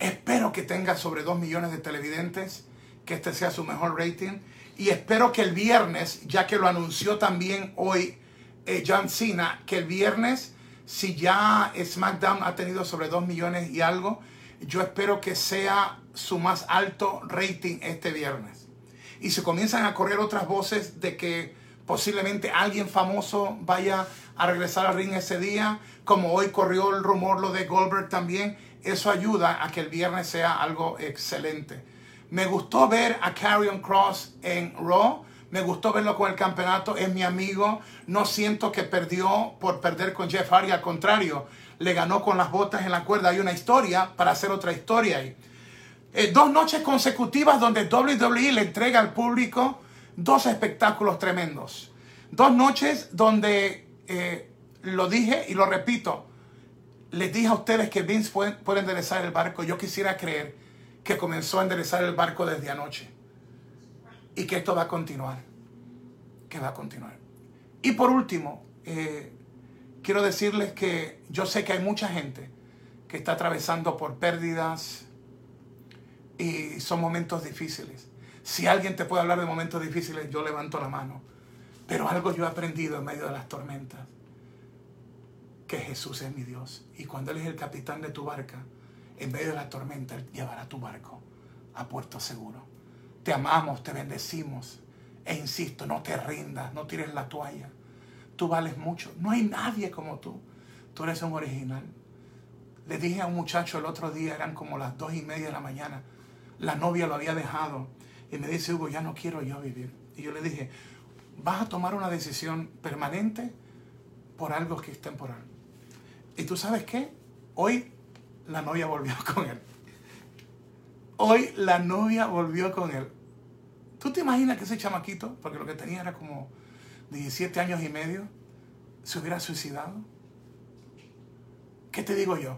Espero que tenga sobre 2 millones de televidentes, que este sea su mejor rating. Y espero que el viernes, ya que lo anunció también hoy eh, John Cena, que el viernes, si ya SmackDown ha tenido sobre 2 millones y algo, yo espero que sea su más alto rating este viernes. Y se comienzan a correr otras voces de que posiblemente alguien famoso vaya a regresar al ring ese día, como hoy corrió el rumor lo de Goldberg también eso ayuda a que el viernes sea algo excelente. Me gustó ver a Carrion Cross en Raw. Me gustó verlo con el campeonato. Es mi amigo. No siento que perdió por perder con Jeff Hardy. Al contrario, le ganó con las botas en la cuerda. Hay una historia para hacer otra historia ahí. Eh, dos noches consecutivas donde WWE le entrega al público dos espectáculos tremendos. Dos noches donde, eh, lo dije y lo repito, les dije a ustedes que Vince puede, enderezar el barco. Yo quisiera creer que comenzó a enderezar el barco desde anoche. Y que esto va a continuar. Que va a continuar. Y por último, eh, quiero decirles que yo sé que hay mucha gente que está atravesando por pérdidas y son momentos difíciles. Si alguien te puede hablar de momentos difíciles, yo levanto la mano. Pero algo yo he aprendido en medio de las tormentas que Jesús es mi Dios. Y cuando Él es el capitán de tu barca, en medio de la tormenta, Él llevará tu barco a puerto seguro. Te amamos, te bendecimos. E insisto, no te rindas, no tires la toalla. Tú vales mucho. No hay nadie como tú. Tú eres un original. Le dije a un muchacho el otro día, eran como las dos y media de la mañana. La novia lo había dejado. Y me dice, Hugo, ya no quiero yo vivir. Y yo le dije, vas a tomar una decisión permanente por algo que es temporal. Y tú sabes qué? Hoy la novia volvió con él. Hoy la novia volvió con él. ¿Tú te imaginas que ese chamaquito, porque lo que tenía era como 17 años y medio, se hubiera suicidado? ¿Qué te digo yo?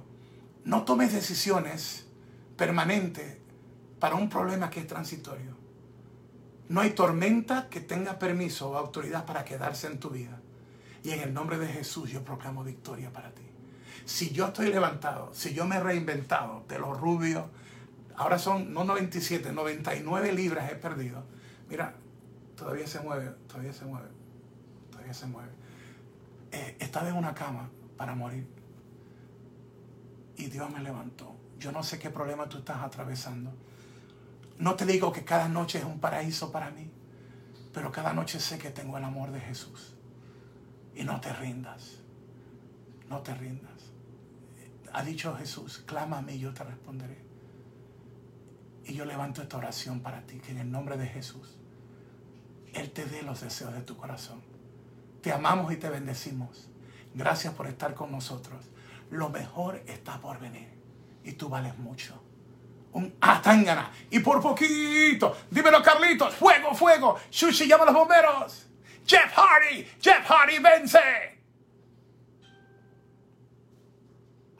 No tomes decisiones permanentes para un problema que es transitorio. No hay tormenta que tenga permiso o autoridad para quedarse en tu vida. Y en el nombre de Jesús yo proclamo victoria para ti. Si yo estoy levantado, si yo me he reinventado de los rubios, ahora son no 97, 99 libras he perdido. Mira, todavía se mueve, todavía se mueve, todavía se mueve. Eh, estaba en una cama para morir y Dios me levantó. Yo no sé qué problema tú estás atravesando. No te digo que cada noche es un paraíso para mí, pero cada noche sé que tengo el amor de Jesús. Y no te rindas, no te rindas. Ha dicho Jesús, clama a mí y yo te responderé. Y yo levanto esta oración para ti, que en el nombre de Jesús, Él te dé los deseos de tu corazón. Te amamos y te bendecimos. Gracias por estar con nosotros. Lo mejor está por venir. Y tú vales mucho. Un atangana. Y por poquito. Dímelo, Carlitos. Fuego, fuego. Sushi llama a los bomberos. Jeff Hardy. Jeff Hardy vence.